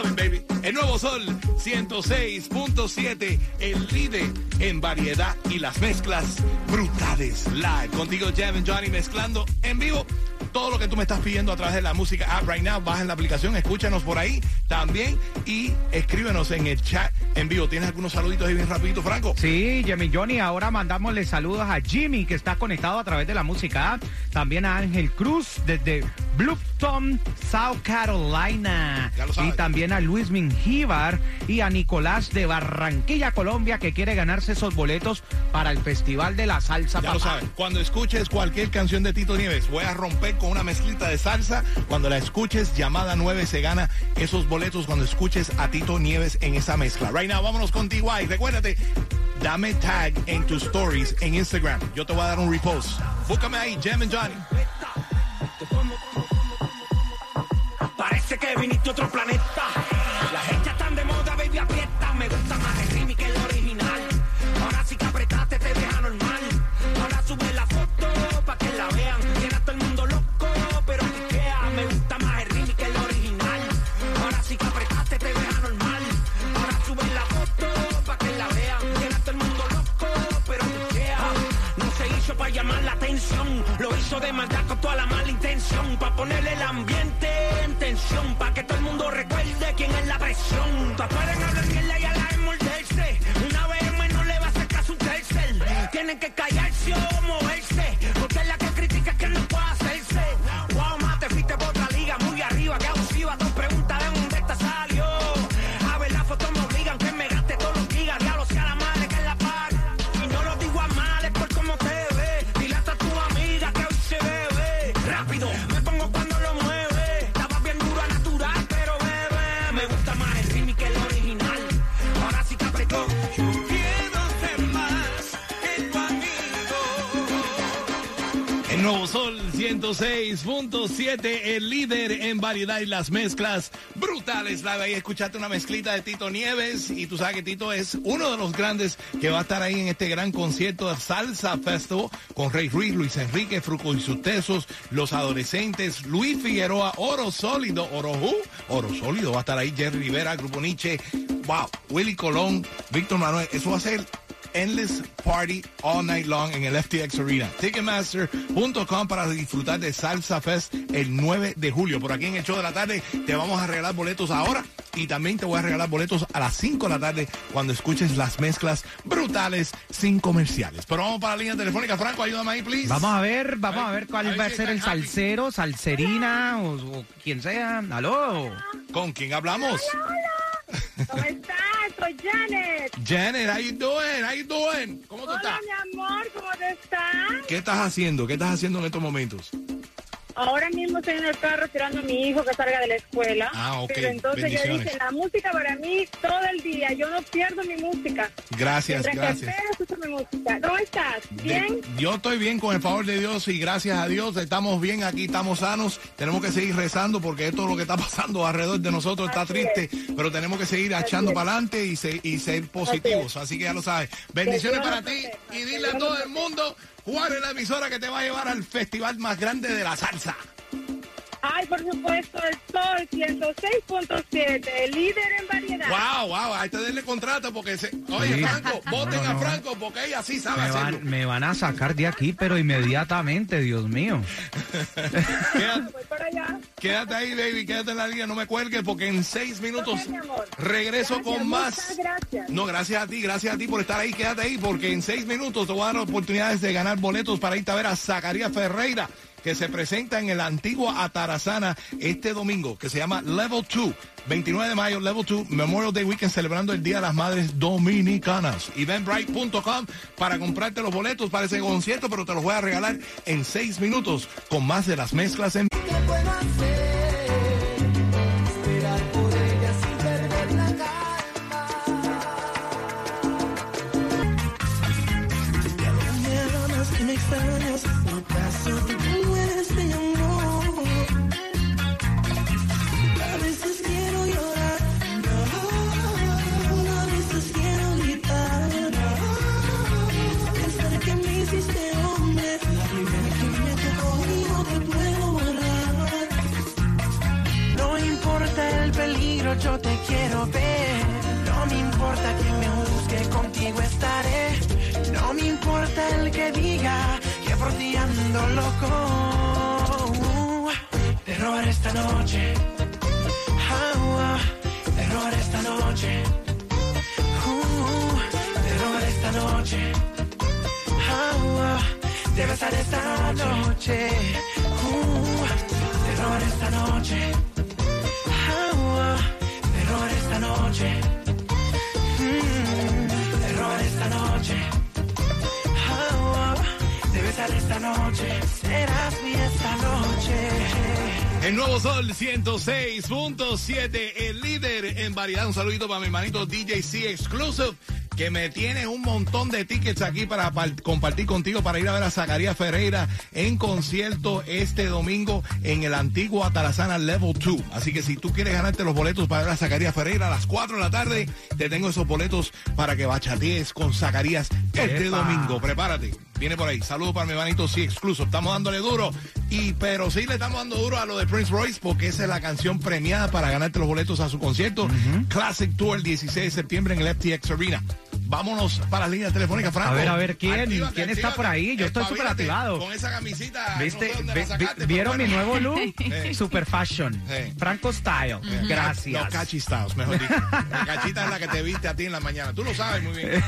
baby. El nuevo Sol 106.7, el líder en variedad y las mezclas brutales. Live contigo, Jam and Johnny, mezclando en vivo todo lo que tú me estás pidiendo a través de la música app right now. Baja en la aplicación, escúchanos por ahí también y escríbenos en el chat en vivo. ¿Tienes algunos saluditos ahí bien rapidito, Franco? Sí, Jimmy Johnny, ahora mandámosle saludos a Jimmy, que está conectado a través de la música. También a Ángel Cruz desde Bluffton, South Carolina. Y también a Luis Mingíbar y a Nicolás de Barranquilla, Colombia, que quiere ganarse esos boletos para el Festival de la Salsa. Ya lo sabes, cuando escuches cualquier canción de Tito Nieves, voy a romper con una mezclita de salsa. Cuando la escuches, llamada 9 se gana esos boletos cuando escuches a Tito Nieves en esa mezcla. Right now, vámonos con TY. Recuérdate, dame tag en tus stories en Instagram. Yo te voy a dar un repost. Búscame ahí, Jam and Johnny. Que viniste a otro planeta. Las hechas están de moda, baby, aprieta. Me gusta más el 106.7, el líder en variedad y las mezclas brutales. La ahí escuchaste una mezclita de Tito Nieves y tú sabes que Tito es uno de los grandes que va a estar ahí en este gran concierto de Salsa Festival con Rey Ruiz, Luis Enrique, Fruco y sus tesos, los adolescentes, Luis Figueroa, Oro Sólido, Oro Who? Oro Sólido va a estar ahí, Jerry Rivera, Grupo Nietzsche, wow, Willy Colón, Víctor Manuel, eso va a ser Endless Party All Night Long en el FTX Arena. Ticketmaster.com para disfrutar de Salsa Fest el 9 de julio. Por aquí en el show de la tarde te vamos a regalar boletos ahora y también te voy a regalar boletos a las 5 de la tarde cuando escuches las mezclas brutales sin comerciales. Pero vamos para la línea telefónica. Franco, ayúdame ahí, please. Vamos a ver, vamos a ver A cuál ver va a ser el happy. salsero, salserina o, o quien sea. Aló. ¿Con quién hablamos? ¿Cómo estás? Soy Janet. Janet, how you doing? How you doing? ¿Cómo tú estás? Hola, mi amor, ¿cómo te estás? ¿Qué estás haciendo? ¿Qué estás haciendo en estos momentos? Ahora mismo estoy en el carro tirando a mi hijo que salga de la escuela. Ah, ok. Pero entonces yo dije, la música para mí todo el día. Yo no pierdo mi música. Gracias, Mientras gracias. que espero, mi música. ¿Cómo estás? ¿Bien? De- yo estoy bien con el favor de Dios y gracias a Dios estamos bien aquí, estamos sanos. Tenemos que seguir rezando porque esto lo que está pasando alrededor de nosotros está Así triste, pero tenemos que seguir echando es. para adelante y, se- y ser positivos. Así que ya lo sabes. Bendiciones para ti y dile a todo el mundo cuál es la emisora que te va a llevar al festival más grande de la salsa. Ay, por supuesto, el Sol 106.7, el líder en variedad. Wow, wow, hay que darle contrato porque se... Oye, Sí. Franco, voten No, a. Franco porque ella sí sabe Me hacerlo. van, me van a sacar de aquí, pero inmediatamente, Dios mío. Quédate- Voy para allá. Quédate ahí, baby, quédate en la línea, no me cuelgues porque en seis minutos Ok, mi amor. regreso Gracias, con más. muchas gracias. No, gracias a ti, gracias a ti por estar ahí, quédate ahí porque en seis minutos te voy a dar oportunidades de ganar boletos para irte a ver a Zacarías Ferreira que se presenta en el antiguo Atarazana este domingo, que se llama Level 2. 29 de mayo, Level 2, Memorial Day Weekend, celebrando el Día de las Madres Dominicanas. Eventbrite.com para comprarte los boletos para ese concierto, pero te los voy a regalar en seis minutos con más de las mezclas en... ¿Qué puedo esta noche. Ah, ah, te robaré esta noche. Uh, te robaré esta noche. Ah, ah, te besaré esta noche. Uh, te robaré esta noche. Ah, te robaré esta noche. Mm, te robaré esta noche. Te besaré esta noche. Serás mi esta noche. El nuevo Sol 106.7, el líder en variedad. Un saludito para mi hermanito DJ C Exclusive, que me tiene un montón de tickets aquí para par- compartir contigo para ir a ver a Zacarías Ferreira en concierto este domingo en el antiguo Atarazana Level 2. Así que si tú quieres ganarte los boletos para ver a Zacarías Ferreira a las 4 de la tarde, te tengo esos boletos para que bachatees con Zacarías este Epa. domingo. Prepárate. Viene por ahí. Saludos para mi hermanito sí excluso. Estamos dándole duro. Y pero sí le estamos dando duro a lo de Prince Royce porque esa es la canción premiada para ganarte los boletos a su concierto. Classic Tour el 16 de septiembre en el FTX Arena. Vámonos para las líneas telefónicas, Franco. A ver, a ver, ¿quién? Actívate, ¿Quién está por ahí? Yo estoy súper activado. Con esa camisita. ¿Viste? no sé dónde Vi- la sacaste, vi- pero ¿Vieron mi nuevo look? Sí. Super fashion. Sí. Franco style. Los Gracias. cachistados, mejor dicho. La cachita es la que te viste a ti en la mañana. Tú lo sabes muy bien.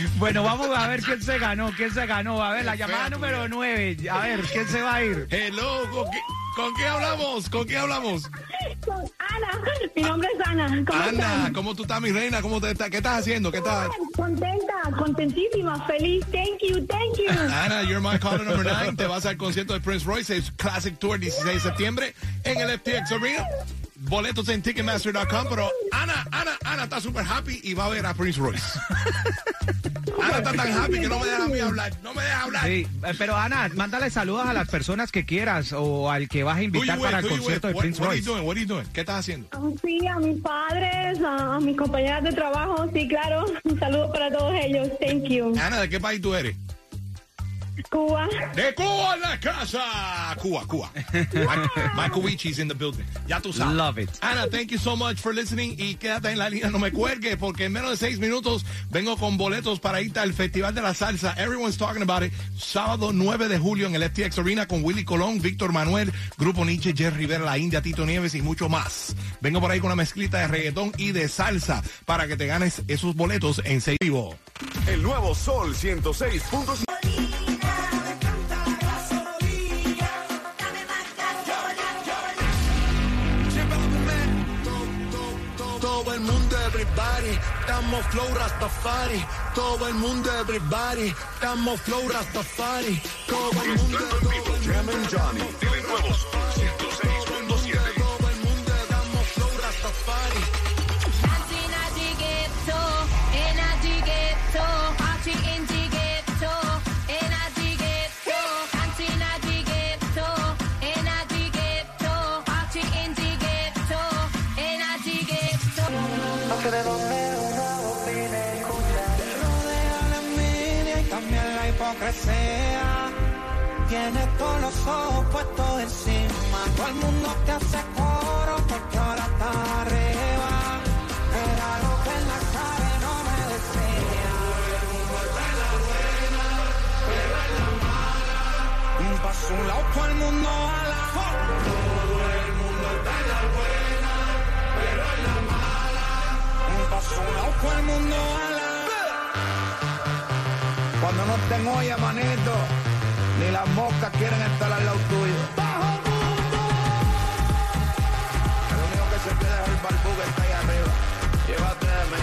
bueno, vamos a ver quién se ganó, quién se ganó. A ver, la llamada número vida. 9. A ver, ¿quién se va a ir? Hello, ¿con qué, con qué hablamos? ¿Con qué hablamos? Con Ana, mi nombre es Ana. ¿Cómo Ana, están? ¿cómo tú estás, mi reina? ¿Cómo te estás? ¿Qué estás haciendo? ¿Qué estás? Contenta, contentísima, feliz. Thank you, thank you. Ana, you're my caller number nine. Te vas al concierto de Prince Royce, Classic Tour 16 de septiembre en el FTX Arena. Boletos en Ticketmaster.com, pero Ana, Ana, Ana está super happy y va a ver a Prince Royce. Ana está tan happy que no me deja a mí hablar. No me deja hablar. Sí, eh, pero Ana, mándale saludos a las personas que quieras o al que vas a invitar para el concierto de Prince what are you Royce. doing? What are you doing? ¿Qué estás haciendo? Ah, Sí, a mis padres, a mis compañeras de trabajo, sí, claro. Un saludo para todos ellos. Thank you. Ana, ¿de qué país tú eres? Cuba. De Cuba en la casa. Cuba, Cuba. Mike, Mike Wichi's in the building. Ya tú sabes. Love it. Ana, thank you so much for listening y quédate en la línea, no me cuelgue porque en menos de seis minutos vengo con boletos para irte al Festival de la Salsa. Everyone's talking about it. Sábado 9 de julio en el FTX Arena con Willy Colón, Víctor Manuel, Grupo Nietzsche, Jerry Rivera, La India, Tito Nieves y mucho más. Vengo por ahí con una mezclita de reggaetón y de salsa para que te ganes esos boletos en seis vivo. El nuevo Sol 106.7. Estamos flow Rastafari, todo el mundo everybody. Estamos flow Rastafari, todo el mundo. Jam and Johnny, la hipocresía. Tienes todos los ojos puestos encima. Todo el mundo te hace coro porque ahora estás arriba. Era lo que en la cara no me decía. Un paso un lado, todo el mundo a la Un paso un lado, todo el mundo a la Cuando no estén hoy, manito, ni las moscas quieren estar al lado tuyo. El único que se queda es el barbú que está ahí arriba. Llévate de mí.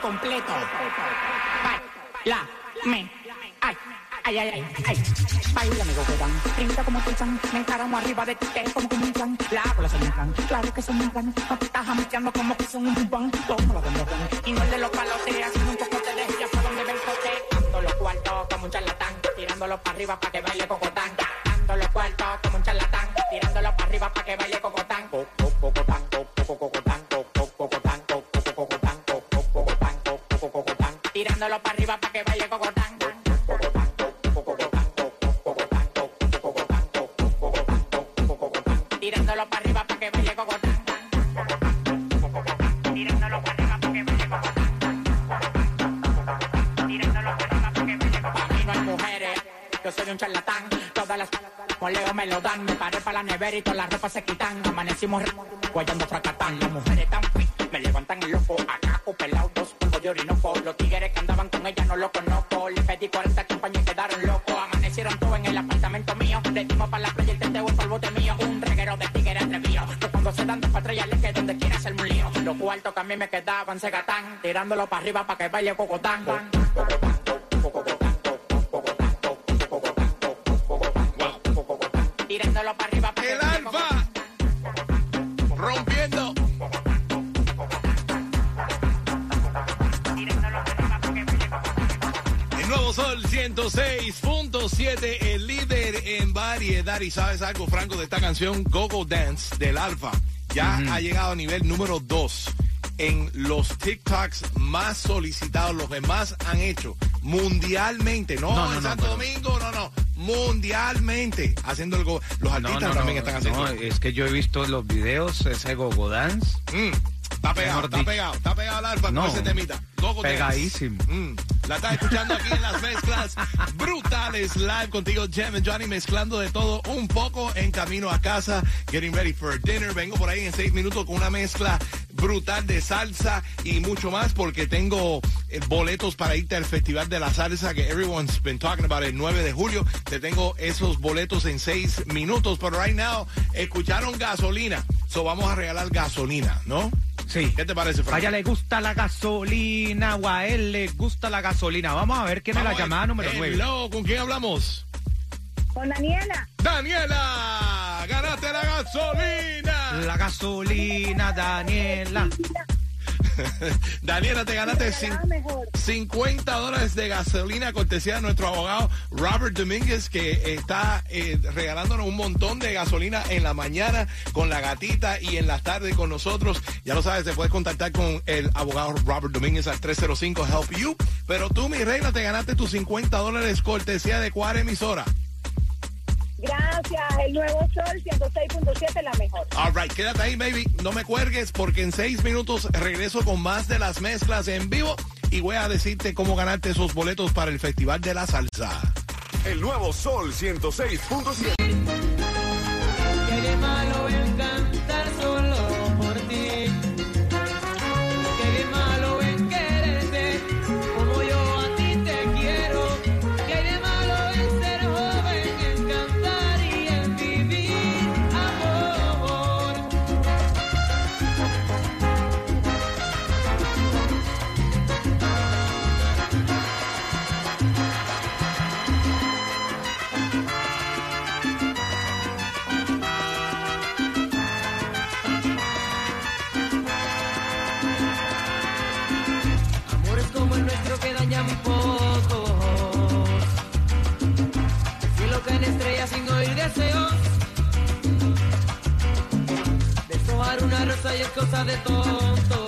Completo. La, me, ay, ay, ay, ay, ay. Baila, amigo, dan. Brinda como. Me encaramo arriba de ti, que es como que un plan. La bola se me plan. Claro que se me plan. No te estás jameteando como que son un bubán. Toma la Y no de los haciendo un poco de ya fue donde ven cote. Dando los cuartos como un charlatán. Tirándolo para arriba para que baile cocotán. Dando los cuartos como un charlatán. Tirándolo para arriba para que baile cocotán. Co- co- Tirándolo para arriba para que baile cocotán. Cocotán, co- cocotán, co- cocotán, co- cocotán, co- cocotán, co- cocotán. Tirándolo para arriba para que baile cocotán. Tirándolo para arriba para que baile cocotán. Tirándolo para arriba para que baile cocotán. Pa' mí no hay mujeres, yo soy un charlatán. Todas las moleo me lo dan. Me paré para la nevera y todas las ropas se quitan. Amanecimos guayando fracatán. Las mujeres tan fit, me levantan el loco. Acá pelado, dos polvos de orinoco. Los ella no lo conozco. Le pedí 40 campañas y quedaron locos. Amanecieron todos en el apartamento mío. Le dimos para la playa el teteo para el bote mío. Un reguero de tigres atrevido. Que cuando se dan de patrullas le que donde quiera hacer un lío. Los cuartos que a mí me quedaban se gatán. Tirándolo para arriba para que baile cocotán. Cocotán, cocotán, cocotán, cocotán, cocotán, cocotán. Tirándolo para arriba para que baile Alfa. 106.7, el líder en variedad. Y sabes algo, Franco, de esta canción Go Go Dance del Alfa. Ya ha llegado a nivel número 2 en los TikToks más solicitados, los que más han hecho mundialmente. No, No, no, en Santo Domingo, no, no. Mundialmente. Haciendo el go- Los artistas también están haciendo. no, es que yo he visto los videos, ese Gogo Dance. Mm, está pegado, está pegado, está pegado al alfa No. con ese temita. Gogo. Pegadísimo. Mm, la estás escuchando aquí en las mezclas brutales live contigo, Jem and Johnny, mezclando de todo un poco en camino a casa, getting ready for dinner. Vengo por ahí en seis minutos con una mezcla brutal de salsa y mucho más porque tengo eh, boletos para irte al Festival de la Salsa que everyone's been talking about el 9 de julio. Te tengo esos boletos en seis minutos, pero right now escucharon gasolina. So vamos a regalar gasolina, ¿no? Sí. ¿Qué te parece, Frank? A ella le gusta la gasolina o a él le gusta la gasolina. Vamos a ver quién es la Vamos a ver. llamada número 9. Hello, ¿con quién hablamos? Con Daniela. Daniela, ganaste la gasolina. La gasolina, Daniela. Daniela, te ganaste cin- Regalaba mejor. 50 dólares de gasolina cortesía de nuestro abogado Robert Domínguez que está eh, regalándonos un montón de gasolina en la mañana con la gatita y en la tarde con nosotros. Ya lo sabes, te puedes contactar con el abogado Robert Domínguez al 305 Help You. Pero tú, mi reina, te ganaste tus 50 dólares cortesía de cuál emisora. Gracias. El nuevo Sol 106.7 la mejor. All right, quédate ahí, baby. No me cuelgues porque en seis minutos regreso con más de las mezclas en vivo y voy a decirte cómo ganarte esos boletos para el Festival de la Salsa. El nuevo Sol 106.7. cosa de tonto.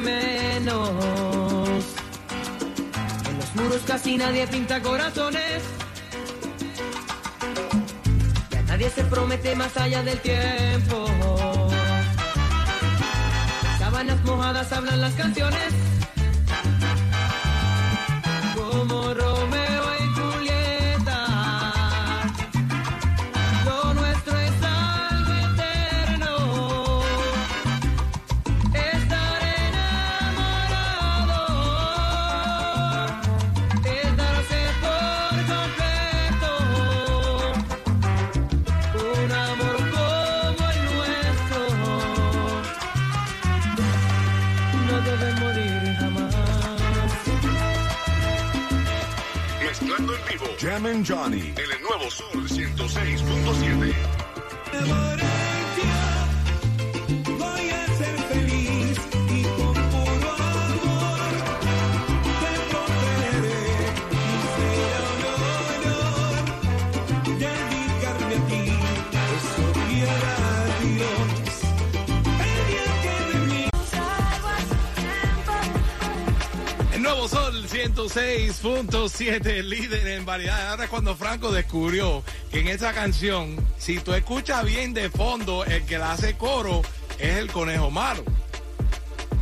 Menos. En los muros casi nadie pinta corazones. Ya nadie se promete más allá del tiempo. Las mojadas hablan las canciones. Johnny. En el nuevo Sol 106.7. 106.7, líder en variedad. Ahora es cuando Franco descubrió que en esa canción, si tú escuchas bien de fondo, el que la hace coro es el conejo malo.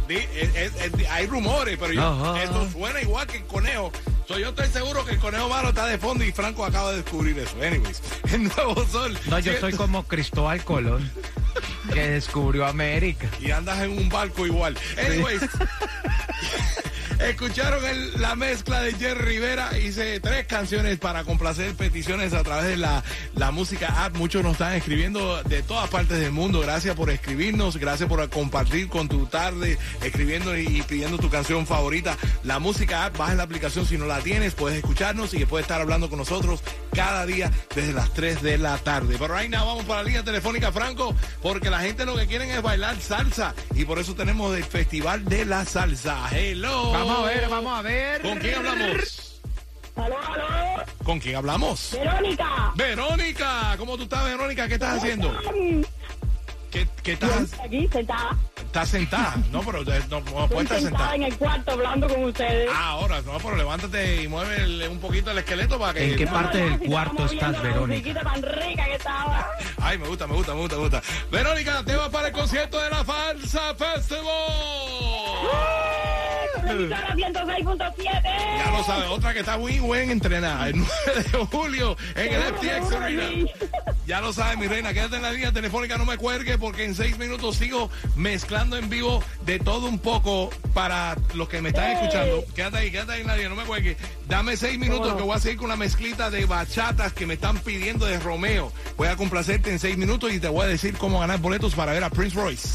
Di- es- es- es- hay rumores, pero yo- esto suena igual que el conejo. So, yo estoy seguro que el conejo malo está de fondo y Franco acaba de descubrir eso. Anyways, el nuevo Sol. No, yo 100 soy como Cristóbal Colón, que descubrió América. y andas en un barco igual. Anyways, escucharon la mezcla de Jerry Rivera. Hice tres canciones para complacer peticiones a través de la, la música app. Muchos nos están escribiendo de todas partes del mundo. Gracias por escribirnos, gracias por compartir con tu tarde, escribiendo y, pidiendo tu canción favorita. La música app, baja la aplicación si no la tienes, puedes escucharnos y puedes estar hablando con nosotros cada día desde las 3 de la tarde. Pero right now vamos para la línea telefónica, Franco, porque la gente lo que quieren es bailar salsa y por eso tenemos el Festival de la Salsa. Hello. A ver, vamos a ver. ¿Con quién hablamos? Aló, aló. ¿Con quién hablamos? Verónica. Verónica, ¿cómo tú estás, Verónica? ¿Qué estás haciendo? ¿Qué, qué estás? Aquí sentada. Estás sentada, no, pero eh, no, no puedes estar sentada sentada. en el cuarto hablando con ustedes. Ah, ahora, no, pero levántate y mueve el- un poquito el esqueleto para que... ¿En qué parte del Si cuarto estás, la Verónica? musiquita tan rica que estaba. Ay, me gusta, me gusta, me gusta, me gusta. Verónica, te vas para el concierto de la Falsa Festival. Televisora 106.7. Ya lo sabes, otra que está muy buen entrenada. El 9 de julio en el FTX Arena. Ya lo sabes, mi reina, quédate en la línea telefónica, no me cuelgue porque en seis minutos sigo mezclando en vivo de todo un poco para los que me están escuchando. Quédate ahí, quédate ahí en la línea, no me cuelgue. Dame seis minutos que voy a seguir con una mezclita de bachatas que me están pidiendo de Romeo. Voy a complacerte en seis minutos y te voy a decir cómo ganar boletos para ver a Prince Royce.